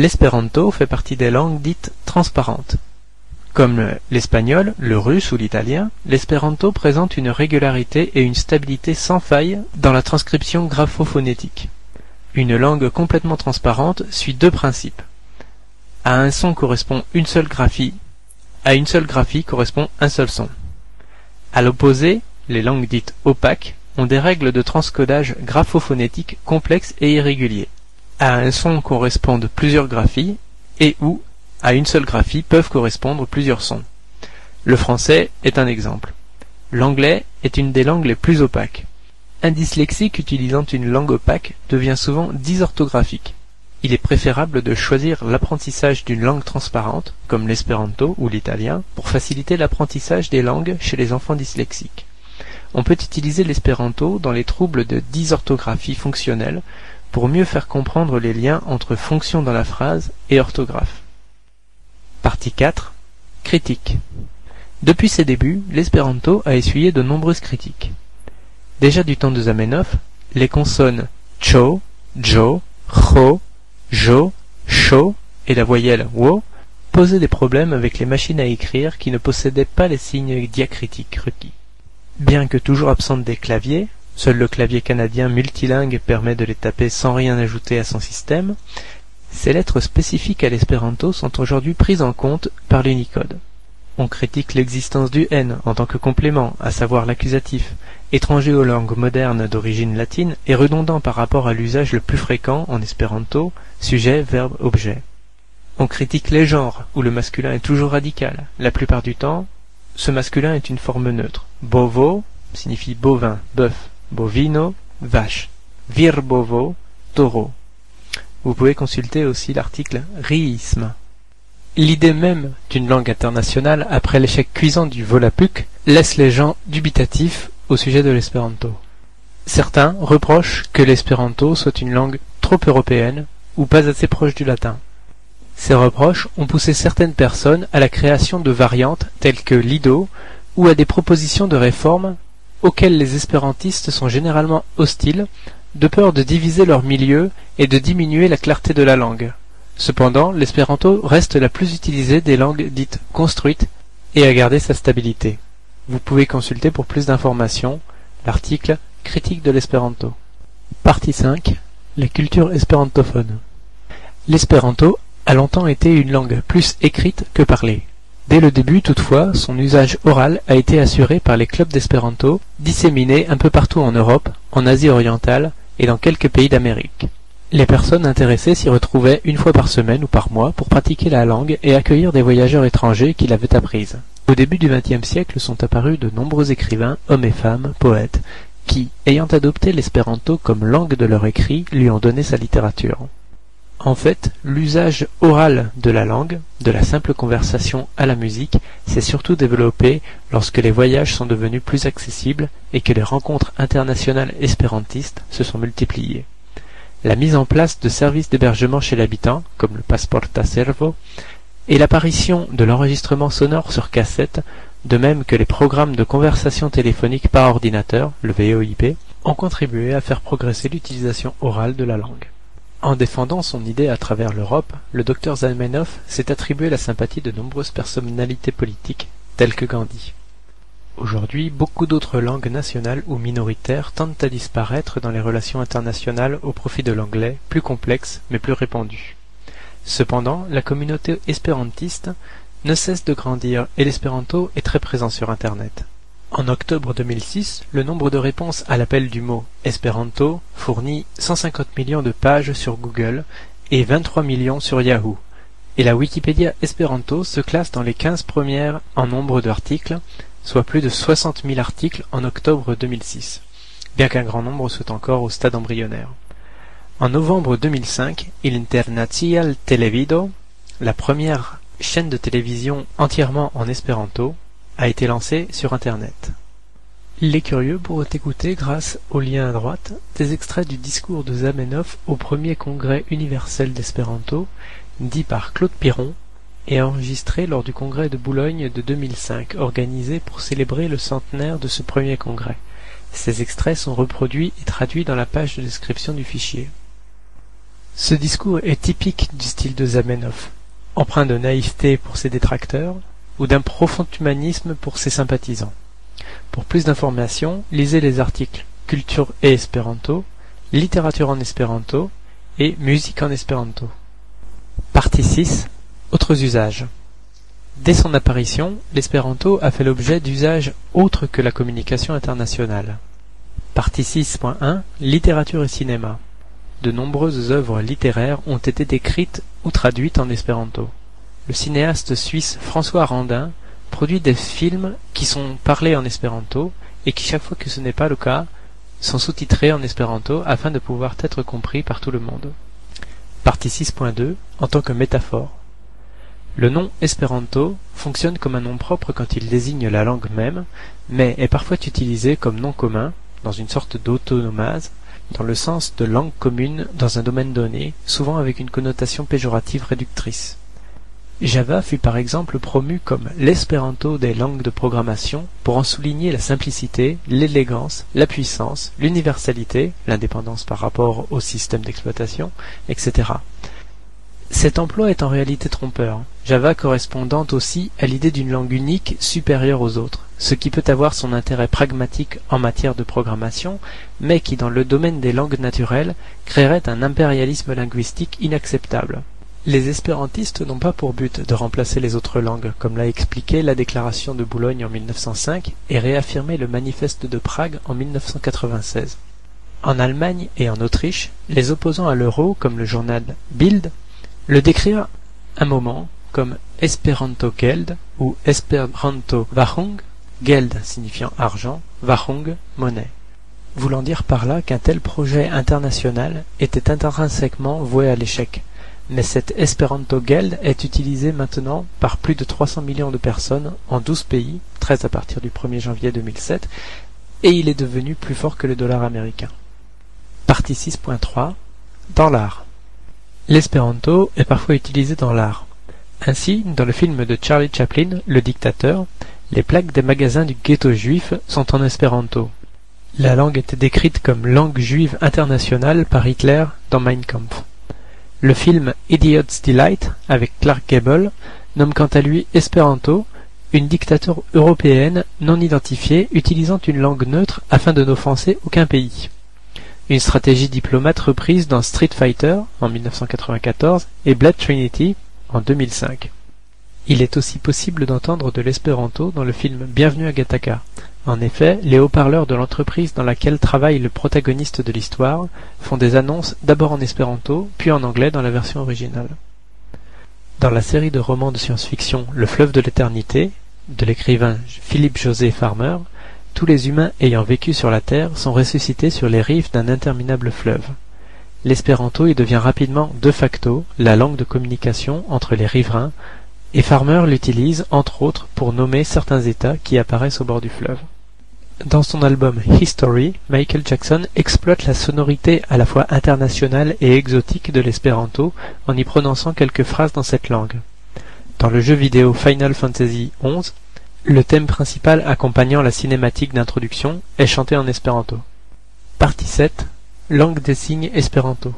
L'espéranto fait partie des langues dites transparentes. Comme l'espagnol, le russe ou l'italien, l'espéranto présente une régularité et une stabilité sans faille dans la transcription graphophonétique. Une langue complètement transparente suit deux principes. À un son correspond une seule graphie, à une seule graphie correspond un seul son. À l'opposé, les langues dites opaques ont des règles de transcodage graphophonétique complexes et irréguliers. À un son correspondent plusieurs graphies et ou à une seule graphie peuvent correspondre plusieurs sons. Le français est un exemple. L'anglais est une des langues les plus opaques. Un dyslexique utilisant une langue opaque devient souvent dysorthographique. Il est préférable de choisir l'apprentissage d'une langue transparente, comme l'espéranto ou l'italien, pour faciliter l'apprentissage des langues chez les enfants dyslexiques. On peut utiliser l'espéranto dans les troubles de dysorthographie fonctionnelle pour mieux faire comprendre les liens entre fonction dans la phrase et orthographe. Partie 4. Critique. Depuis ses débuts, l'espéranto a essuyé de nombreuses critiques. Déjà du temps de Zamenhof, les consonnes cho, jo, cho, jo, cho et la voyelle wo posaient des problèmes avec les machines à écrire qui ne possédaient pas les signes diacritiques requis. Bien que toujours absentes des claviers, seul le clavier canadien multilingue permet de les taper sans rien ajouter à son système, ces lettres spécifiques à l'espéranto sont aujourd'hui prises en compte par l'Unicode. On critique l'existence du N en tant que complément, à savoir l'accusatif, étranger aux langues modernes d'origine latine et redondant par rapport à l'usage le plus fréquent en espéranto, sujet, verbe, objet. On critique les genres, où le masculin est toujours radical. La plupart du temps, ce masculin est une forme neutre. Bovo signifie bovin, bœuf. Bovino, vache. Virbovo, taureau. Vous pouvez consulter aussi l'article riisme. L'idée même d'une langue internationale, après l'échec cuisant du Volapük, laisse les gens dubitatifs au sujet de l'espéranto. Certains reprochent que l'espéranto soit une langue trop européenne ou pas assez proche du latin. Ces reproches ont poussé certaines personnes à la création de variantes telles que l'ido ou à des propositions de réformes auxquelles les espérantistes sont généralement hostiles, de peur de diviser leur milieu et de diminuer la clarté de la langue. Cependant, l'espéranto reste la plus utilisée des langues dites construites et a gardé sa stabilité. Vous pouvez consulter pour plus d'informations l'article Critique de l'espéranto. Partie 5 Les cultures espérantophones. L'espéranto a longtemps été une langue plus écrite que parlée. Dès le début, toutefois, son usage oral a été assuré par les clubs d'espéranto, disséminés un peu partout en Europe, en Asie orientale et dans quelques pays d'Amérique. Les personnes intéressées s'y retrouvaient une fois par semaine ou par mois pour pratiquer la langue et accueillir des voyageurs étrangers qui l'avaient apprise. Au début du XXe siècle sont apparus de nombreux écrivains, hommes et femmes, poètes, qui, ayant adopté l'espéranto comme langue de leur écrit, lui ont donné sa littérature. En fait, l'usage oral de la langue, de la simple conversation à la musique, s'est surtout développé lorsque les voyages sont devenus plus accessibles et que les rencontres internationales espérantistes se sont multipliées. La mise en place de services d'hébergement chez l'habitant, comme le Passporta Servo, et l'apparition de l'enregistrement sonore sur cassette, de même que les programmes de conversation téléphonique par ordinateur, le VoIP, ont contribué à faire progresser l'utilisation orale de la langue. En défendant son idée à travers l'Europe, le docteur Zamenhof s'est attribué la sympathie de nombreuses personnalités politiques, telles que Gandhi. Aujourd'hui, beaucoup d'autres langues nationales ou minoritaires tentent à disparaître dans les relations internationales au profit de l'anglais, plus complexe mais plus répandu. Cependant, la communauté espérantiste ne cesse de grandir et l'espéranto est très présent sur Internet. En octobre 2006, le nombre de réponses à l'appel du mot espéranto fournit 150 millions de pages sur Google et 23 millions sur Yahoo. Et la Wikipédia espéranto se classe dans les 15 premières en nombre d'articles, soit plus de 60 000 articles en octobre 2006, bien qu'un grand nombre soit encore au stade embryonnaire. En novembre 2005, Il International Televido, la première chaîne de télévision entièrement en espéranto, a été lancé sur Internet. Les curieux pourront écouter, grâce au lien à droite, des extraits du discours de Zamenhof au premier congrès universel d'espéranto, dit par Claude Piron, et enregistré lors du congrès de Boulogne de 2005, organisé pour célébrer le centenaire de ce premier congrès. Ces extraits sont reproduits et traduits dans la page de description du fichier. Ce discours est typique du style de Zamenhof, empreint de naïveté pour ses détracteurs ou d'un profond humanisme pour ses sympathisants. Pour plus d'informations, lisez les articles Culture et Espéranto, Littérature en espéranto et Musique en espéranto. Partie 6 Autres usages Dès son apparition, l'espéranto a fait l'objet d'usages autres que la communication internationale. Partie 6.1 Littérature et cinéma de nombreuses œuvres littéraires ont été écrites ou traduites en espéranto. Le cinéaste suisse François Randin produit des films qui sont parlés en espéranto et qui, chaque fois que ce n'est pas le cas, sont sous-titrés en espéranto afin de pouvoir être compris par tout le monde. Partie 6.2 En tant que métaphore. Le nom espéranto fonctionne comme un nom propre quand il désigne la langue même, mais est parfois utilisé comme nom commun, dans une sorte d'autonomase, dans le sens de langue commune dans un domaine donné, souvent avec une connotation péjorative réductrice. Java fut par exemple promu comme l'espéranto des langues de programmation pour en souligner la simplicité, l'élégance, la puissance, l'universalité, l'indépendance par rapport au système d'exploitation, etc. Cet emploi est en réalité trompeur, Java correspondant aussi à l'idée d'une langue unique supérieure aux autres, ce qui peut avoir son intérêt pragmatique en matière de programmation, mais qui dans le domaine des langues naturelles créerait un impérialisme linguistique inacceptable. Les espérantistes n'ont pas pour but de remplacer les autres langues, comme l'a expliqué la déclaration de Boulogne en 1905 et réaffirmé le manifeste de Prague en 1996. En Allemagne et en Autriche, les opposants à l'euro, comme le journal Bild, le décrivent un moment comme Esperanto Geld ou Esperanto Wachung, Geld signifiant argent, Wachung monnaie, voulant dire par là qu'un tel projet international était intrinsèquement voué à l'échec mais cet Esperanto Geld est utilisé maintenant par plus de 300 millions de personnes en 12 pays, 13 à partir du 1er janvier 2007, et il est devenu plus fort que le dollar américain. Partie 6.3 Dans l'art L'espéranto est parfois utilisé dans l'art. Ainsi, dans le film de Charlie Chaplin, Le Dictateur, les plaques des magasins du ghetto juif sont en espéranto. La langue était décrite comme langue juive internationale par Hitler dans Mein Kampf. Le film Idiot's Delight, avec Clark Gable, nomme quant à lui Esperanto une dictature européenne non identifiée utilisant une langue neutre afin de n'offenser aucun pays. Une stratégie diplomate reprise dans Street Fighter en 1994 et Blood Trinity en 2005. Il est aussi possible d'entendre de l'espéranto dans le film Bienvenue à Gattaca, en effet, les haut-parleurs de l'entreprise dans laquelle travaille le protagoniste de l'histoire font des annonces d'abord en espéranto, puis en anglais dans la version originale. Dans la série de romans de science-fiction Le fleuve de l'éternité, de l'écrivain Philippe José Farmer, tous les humains ayant vécu sur la Terre sont ressuscités sur les rives d'un interminable fleuve. L'espéranto y devient rapidement de facto la langue de communication entre les riverains et Farmer l'utilise, entre autres, pour nommer certains États qui apparaissent au bord du fleuve. Dans son album History, Michael Jackson exploite la sonorité à la fois internationale et exotique de l'espéranto en y prononçant quelques phrases dans cette langue. Dans le jeu vidéo Final Fantasy XI, le thème principal accompagnant la cinématique d'introduction est chanté en espéranto. Partie 7 Langue des signes espéranto.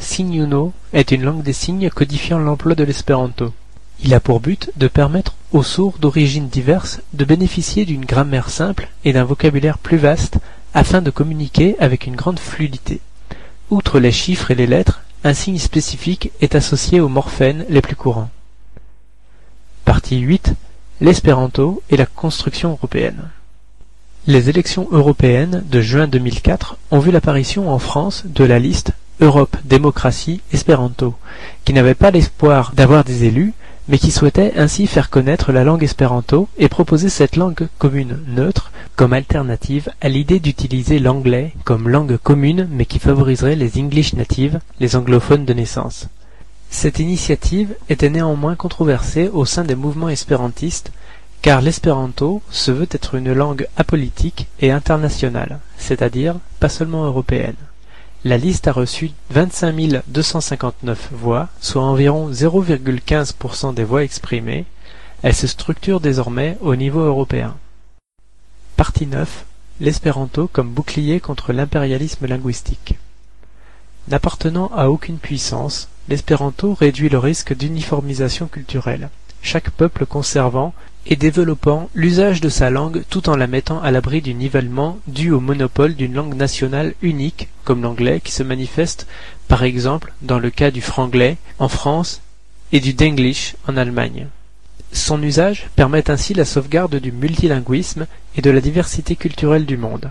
Signuno est une langue des signes codifiant l'emploi de l'espéranto. Il a pour but de permettre aux sourds d'origines diverses de bénéficier d'une grammaire simple et d'un vocabulaire plus vaste afin de communiquer avec une grande fluidité. Outre les chiffres et les lettres, un signe spécifique est associé aux morphènes les plus courants. Partie 8. L'espéranto et la construction européenne. Les élections européennes de juin 2004 ont vu l'apparition en France de la liste Europe Démocratie Espéranto, qui n'avait pas l'espoir d'avoir des élus, mais qui souhaitait ainsi faire connaître la langue espéranto et proposer cette langue commune neutre comme alternative à l'idée d'utiliser l'anglais comme langue commune mais qui favoriserait les English natives, les anglophones de naissance. Cette initiative était néanmoins controversée au sein des mouvements espérantistes car l'espéranto se veut être une langue apolitique et internationale, c'est-à-dire pas seulement européenne. La liste a reçu 25 259 voix, soit environ 0,15% des voix exprimées. Elle se structure désormais au niveau européen. Partie 9. L'espéranto comme bouclier contre l'impérialisme linguistique. N'appartenant à aucune puissance, l'espéranto réduit le risque d'uniformisation culturelle, chaque peuple conservant et développant l'usage de sa langue tout en la mettant à l'abri du nivellement dû au monopole d'une langue nationale unique comme l'anglais qui se manifeste par exemple dans le cas du franglais en France et du denglish en Allemagne. Son usage permet ainsi la sauvegarde du multilinguisme et de la diversité culturelle du monde.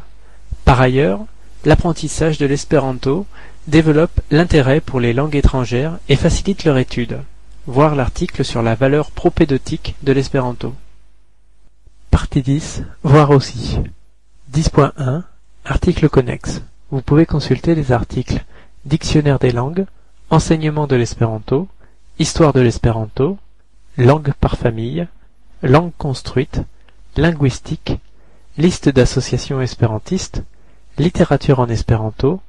Par ailleurs, l'apprentissage de l'espéranto développe l'intérêt pour les langues étrangères et facilite leur étude. Voir l'article sur la valeur propédotique de l'espéranto. Partie 10. Voir aussi. 10.1. Article connexe. Vous pouvez consulter les articles Dictionnaire des langues, Enseignement de l'espéranto, Histoire de l'espéranto, Langue par famille, Langue construite, Linguistique, Liste d'associations espérantistes, Littérature en espéranto,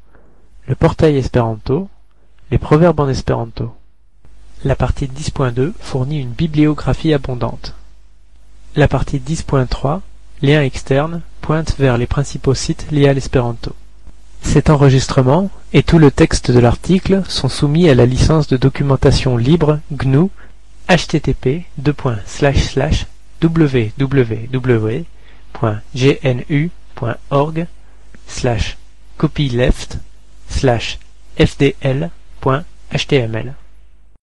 le portail espéranto, les proverbes en espéranto. La partie 10.2 fournit une bibliographie abondante. La partie 10.3, Liens externes, pointe vers les principaux sites liés à l'espéranto. Cet enregistrement et tout le texte de l'article sont soumis à la licence de documentation libre GNU http www.gnu.org slash copyleft fdl.html